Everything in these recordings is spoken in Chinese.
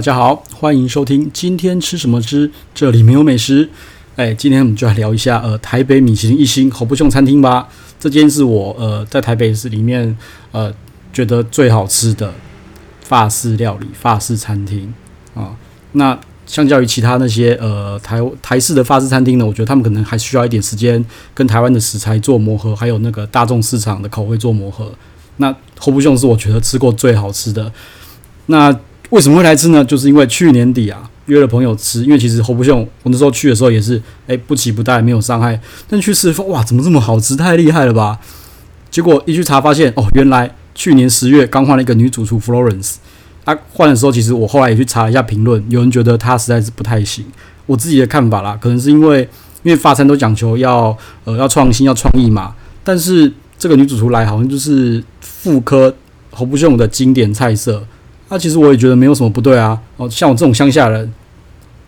大家好，欢迎收听今天吃什么之这里没有美食。哎，今天我们就来聊一下呃台北米其林一星侯不雄餐厅吧。这间是我呃在台北市里面呃觉得最好吃的法式料理法式餐厅啊。那相较于其他那些呃台台式的法式餐厅呢，我觉得他们可能还需要一点时间跟台湾的食材做磨合，还有那个大众市场的口味做磨合。那侯不雄是我觉得吃过最好吃的。那为什么会来吃呢？就是因为去年底啊约了朋友吃，因为其实侯不雄我那时候去的时候也是哎不期不待没有伤害，但去吃说哇怎么这么好吃，太厉害了吧！结果一去查发现哦，原来去年十月刚换了一个女主厨 Florence，她换的时候其实我后来也去查了一下评论，有人觉得她实在是不太行。我自己的看法啦，可能是因为因为法餐都讲求要呃要创新要创意嘛，但是这个女主厨来好像就是复刻侯不雄的经典菜色。那、其实我也觉得没有什么不对啊。哦，像我这种乡下人，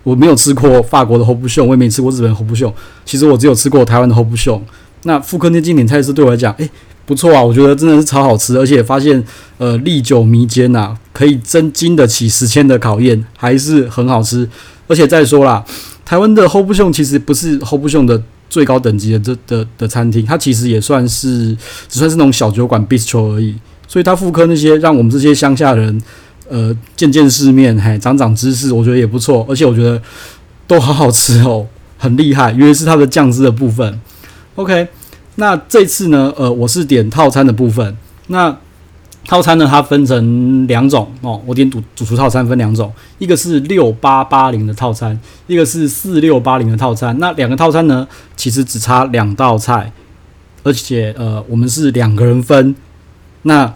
我没有吃过法国的侯不雄，我也没吃过日本的侯不雄。其实我只有吃过台湾的侯不雄。那复刻那经典菜式对我来讲，诶，不错啊，我觉得真的是超好吃，而且发现呃历久弥坚呐，可以真经得起时间的考验，还是很好吃。而且再说啦，台湾的侯不雄其实不是侯不雄的最高等级的这的的餐厅，它其实也算是只算是那种小酒馆 bistro 而已。所以它复刻那些让我们这些乡下人。呃，见见世面，嘿，长长知识，我觉得也不错，而且我觉得都好好吃哦，很厉害。尤其是它的酱汁的部分。OK，那这次呢，呃，我是点套餐的部分。那套餐呢，它分成两种哦，我点主主厨套餐分两种，一个是六八八零的套餐，一个是四六八零的套餐。那两个套餐呢，其实只差两道菜，而且呃，我们是两个人分。那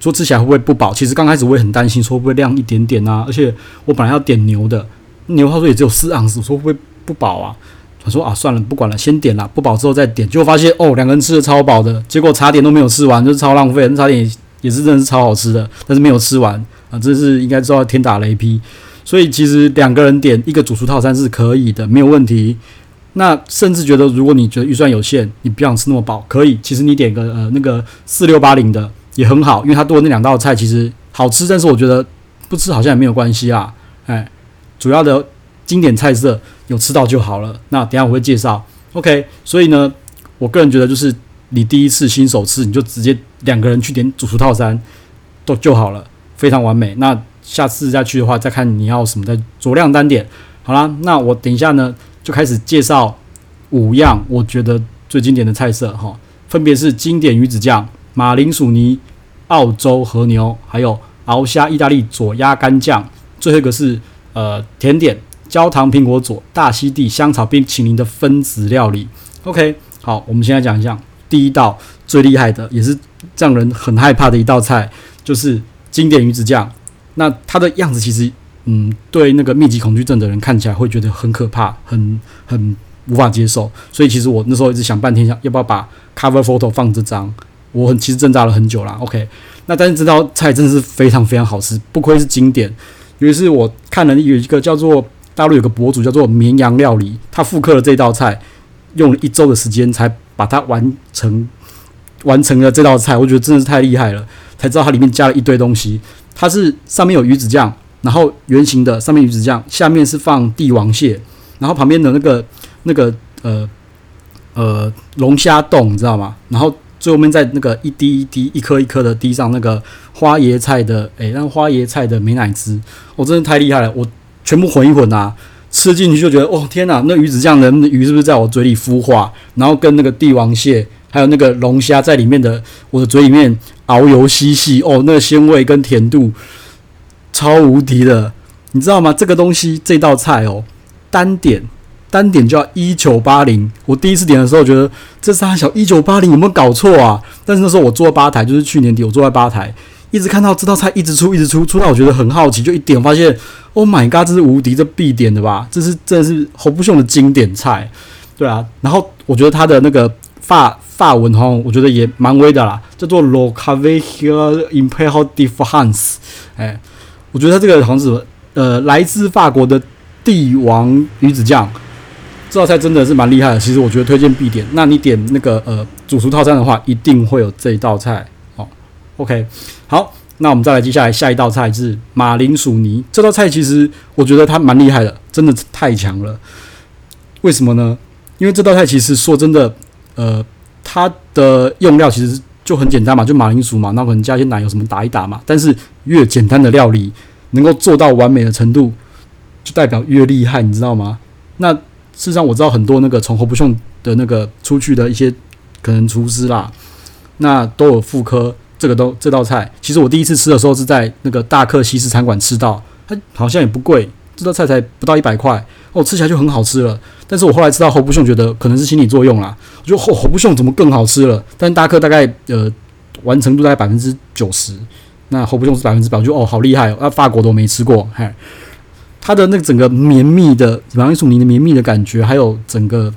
说吃起来会不会不饱？其实刚开始我也很担心，说会不会亮一点点啊？而且我本来要点牛的，牛他说也只有四盎司，我说会不会不饱啊？他说啊，算了，不管了，先点了，不饱之后再点。结果发现哦，两个人吃的超饱的，结果茶点都没有吃完，就是超浪费。那茶点也，也是真的是超好吃的，但是没有吃完啊，这是应该知道天打雷劈。所以其实两个人点一个主厨套餐是可以的，没有问题。那甚至觉得，如果你觉得预算有限，你不想吃那么饱，可以，其实你点个呃那个四六八零的。也很好，因为它多的那两道菜其实好吃，但是我觉得不吃好像也没有关系啊。哎，主要的经典菜色有吃到就好了。那等下我会介绍，OK。所以呢，我个人觉得就是你第一次新手吃，你就直接两个人去点主厨套餐都就好了，非常完美。那下次再去的话，再看你要什么，再酌量单点。好啦，那我等一下呢就开始介绍五样我觉得最经典的菜色哈，分别是经典鱼子酱。马铃薯泥、澳洲和牛，还有鳌虾意大利佐鸭肝酱，最后一个是呃甜点焦糖苹果佐大溪地香草冰淇淋的分子料理。OK，好，我们现在讲一下第一道最厉害的，也是让人很害怕的一道菜，就是经典鱼子酱。那它的样子其实，嗯，对那个密集恐惧症的人看起来会觉得很可怕，很很无法接受。所以其实我那时候一直想半天，想要不要把 cover photo 放这张。我很其实挣扎了很久啦，OK，那但是这道菜真的是非常非常好吃，不愧是经典。于是我看了有一个叫做大陆有个博主叫做绵羊料理，他复刻了这道菜，用了一周的时间才把它完成，完成了这道菜。我觉得真的是太厉害了，才知道它里面加了一堆东西。它是上面有鱼子酱，然后圆形的上面鱼子酱，下面是放帝王蟹，然后旁边的那个那个呃呃龙虾冻，你知道吗？然后。最后面在那个一滴一滴、一颗一颗的滴上那个花椰菜的，诶、欸，那花椰菜的美乃滋，我、真的太厉害了！我全部混一混啊，吃进去就觉得，哦天哪，那鱼子酱的鱼是不是在我嘴里孵化？然后跟那个帝王蟹还有那个龙虾在里面的我的嘴里面遨游嬉戏，哦，那个鲜味跟甜度超无敌的，你知道吗？这个东西这道菜哦，单点。单点叫一九八零，我第一次点的时候觉得这三小一九八零有没有搞错啊？但是那时候我坐在吧台，就是去年底我坐在吧台，一直看到这道菜一直出一直出，出到我觉得很好奇，就一点发现，Oh my god，这是无敌，这必点的吧？这是真的是侯不雄的经典菜，对啊。然后我觉得他的那个法法文哈，我觉得也蛮威的啦，叫做 Le Cavalier Impérial de France，哎，我觉得他这个好像是呃来自法国的帝王鱼子酱。这道菜真的是蛮厉害的，其实我觉得推荐必点。那你点那个呃主厨套餐的话，一定会有这一道菜哦。OK，好，那我们再来接下来下一道菜是马铃薯泥。这道菜其实我觉得它蛮厉害的，真的太强了。为什么呢？因为这道菜其实说真的，呃，它的用料其实就很简单嘛，就马铃薯嘛，那可能加些奶油什么打一打嘛。但是越简单的料理，能够做到完美的程度，就代表越厉害，你知道吗？那事实上我知道很多那个从侯不秀的那个出去的一些可能厨师啦，那都有复刻这个都这道菜。其实我第一次吃的时候是在那个大客西式餐馆吃到，它好像也不贵，这道菜才不到一百块，哦，吃起来就很好吃了。但是我后来吃到侯不秀，觉得可能是心理作用啦，我觉得侯侯不秀怎么更好吃了？但大客大概呃完成度大概百分之九十，那侯不秀是百分之百，我觉得哦好厉害哦，那法国都没吃过，嗨。它的那个整个绵密的马铃薯泥的绵密的感觉，还有整个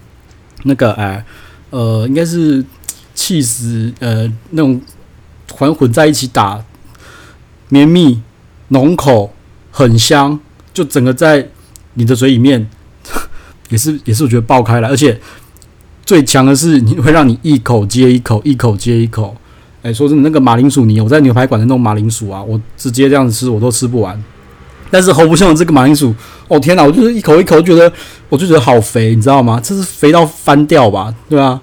那个哎呃，应该是气死呃那种混混在一起打，绵密浓口很香，就整个在你的嘴里面 也是也是我觉得爆开来，而且最强的是你会让你一口接一口，一口接一口。哎，说真的，那个马铃薯泥，我在牛排馆的那种马铃薯啊，我直接这样子吃我都吃不完。但是侯不秀的这个马铃薯，哦天哪！我就是一口一口觉得，我就觉得好肥，你知道吗？这是肥到翻掉吧，对吧？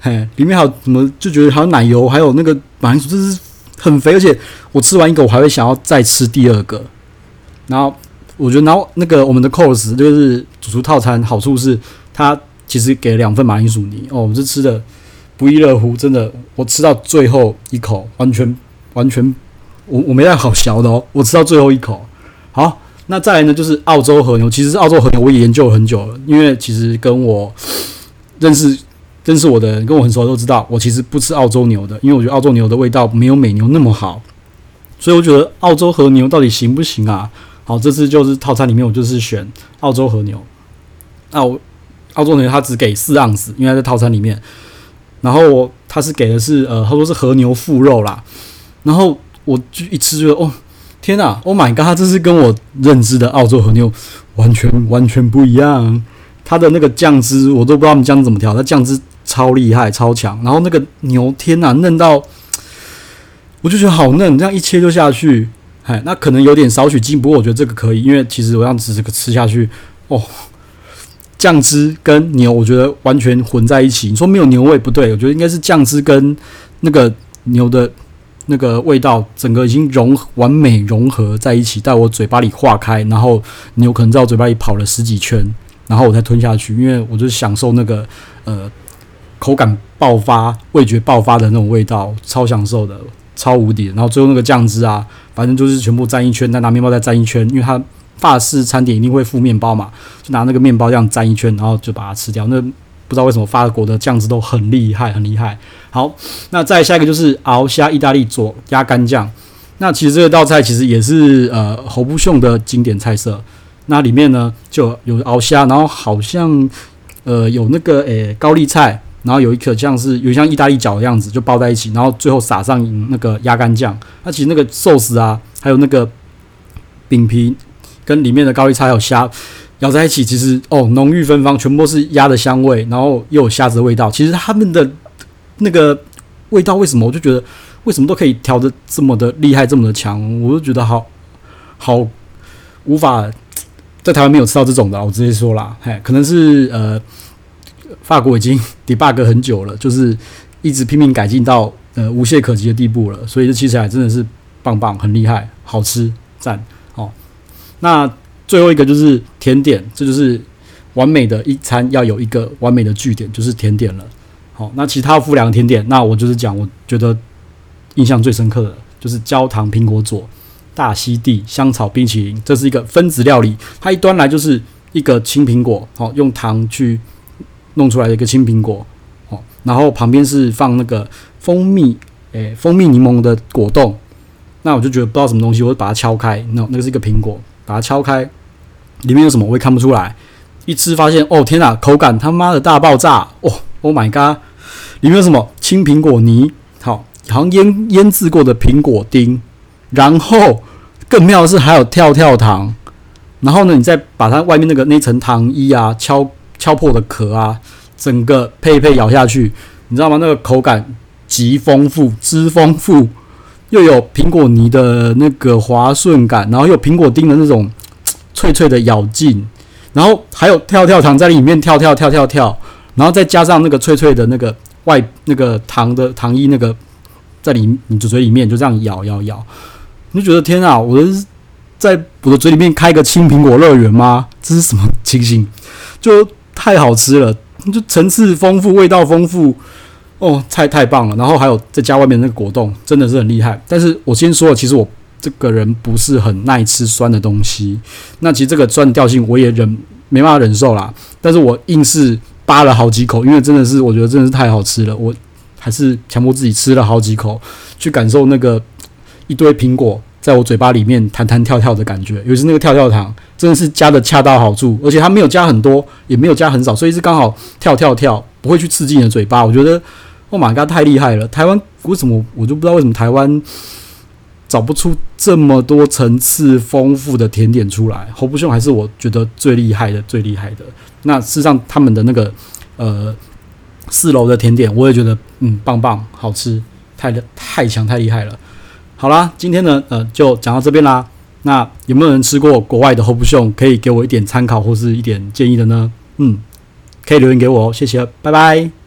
嘿，里面还有什么？就觉得还有奶油，还有那个马铃薯，这是很肥。而且我吃完一个，我还会想要再吃第二个。然后我觉得，然后那个我们的 course 就是主厨套餐，好处是它其实给了两份马铃薯泥哦，我们是吃的不亦乐乎，真的。我吃到最后一口，完全完全，我我没带好小的哦，我吃到最后一口。好，那再来呢？就是澳洲和牛。其实澳洲和牛我也研究了很久了，因为其实跟我认识认识我的人跟我很熟都知道，我其实不吃澳洲牛的，因为我觉得澳洲牛的味道没有美牛那么好。所以我觉得澳洲和牛到底行不行啊？好，这次就是套餐里面我就是选澳洲和牛。那我澳洲牛它只给四盎司，因为它在套餐里面。然后我它是给的是呃，他说是和牛腹肉啦。然后我就一吃就觉得哦。天呐，Oh my god！这是跟我认知的澳洲和牛完全完全不一样。它的那个酱汁我都不知道他们酱汁怎么调，它酱汁超厉害超强。然后那个牛，天呐，嫩到我就觉得好嫩，这样一切就下去。哎，那可能有点少许筋，不过我觉得这个可以，因为其实我这样子这个吃下去，哦，酱汁跟牛我觉得完全混在一起。你说没有牛味不对，我觉得应该是酱汁跟那个牛的。那个味道整个已经融完美融合在一起，在我嘴巴里化开，然后你有可能在我嘴巴里跑了十几圈，然后我才吞下去，因为我就享受那个呃口感爆发、味觉爆发的那种味道，超享受的，超无敌。然后最后那个酱汁啊，反正就是全部沾一圈，再拿面包再沾一圈，因为它法式餐点一定会附面包嘛，就拿那个面包这样沾一圈，然后就把它吃掉。那不知道为什么法国的酱汁都很厉害，很厉害。好，那再下一个就是熬虾意大利佐鸭肝酱。那其实这道菜其实也是呃侯不秀的经典菜色。那里面呢就有熬虾，然后好像呃有那个诶、高丽菜，然后有一颗像是有像意大利饺的样子，就包在一起，然后最后撒上那个鸭肝酱。那其实那个寿司啊，还有那个饼皮跟里面的高丽菜还有虾。咬在一起，其实哦，浓郁芬芳，全部都是鸭的香味，然后又有虾子的味道。其实他们的那个味道，为什么我就觉得为什么都可以调的这么的厉害，这么的强？我就觉得好好无法在台湾没有吃到这种的。我直接说啦，嘿，可能是呃，法国已经 debug 很久了，就是一直拼命改进到呃无懈可击的地步了，所以这吃起来真的是棒棒，很厉害，好吃，赞哦。那。最后一个就是甜点，这就是完美的一餐要有一个完美的句点，就是甜点了。好，那其他附两个甜点，那我就是讲，我觉得印象最深刻的就是焦糖苹果佐、大溪地香草冰淇淋，这是一个分子料理。它一端来就是一个青苹果，好，用糖去弄出来的一个青苹果，好，然后旁边是放那个蜂蜜，诶，蜂蜜柠檬的果冻。那我就觉得不知道什么东西，我就把它敲开，那那个是一个苹果，把它敲开。里面有什么我也看不出来，一吃发现哦天哪，口感他妈的大爆炸哦，Oh my god！里面有什么青苹果泥，好，好像腌腌制过的苹果丁，然后更妙的是还有跳跳糖，然后呢，你再把它外面那个那层糖衣啊敲敲破的壳啊，整个配配咬下去，你知道吗？那个口感极丰富，之丰富，又有苹果泥的那个滑顺感，然后又有苹果丁的那种 脆脆的咬劲，然后还有跳跳糖在里面跳跳跳跳跳，然后再加上那个脆脆的那个外那个糖的糖衣那个在里你嘴里面就这样咬咬咬，你就觉得天啊，我的在我的嘴里面开个青苹果乐园吗？这是什么情形？就太好吃了，就层次丰富，味道丰富。哦，菜太棒了，然后还有再加外面那个果冻，真的是很厉害。但是我先说了，其实我这个人不是很耐吃酸的东西。那其实这个酸的调性我也忍没办法忍受啦。但是我硬是扒了好几口，因为真的是我觉得真的是太好吃了，我还是强迫自己吃了好几口，去感受那个一堆苹果在我嘴巴里面弹弹跳跳的感觉。尤其是那个跳跳糖，真的是加的恰到好处，而且它没有加很多，也没有加很少，所以是刚好跳跳跳，不会去刺激你的嘴巴。我觉得。Oh my god，太厉害了！台湾为什么我就不知道为什么台湾找不出这么多层次丰富的甜点出来？Hope 兄还是我觉得最厉害的，最厉害的。那事实上他们的那个呃四楼的甜点，我也觉得嗯棒棒好吃，太太强太厉害了。好啦，今天呢呃就讲到这边啦。那有没有人吃过国外的 Hope 兄？可以给我一点参考或是一点建议的呢？嗯，可以留言给我哦，谢谢，拜拜。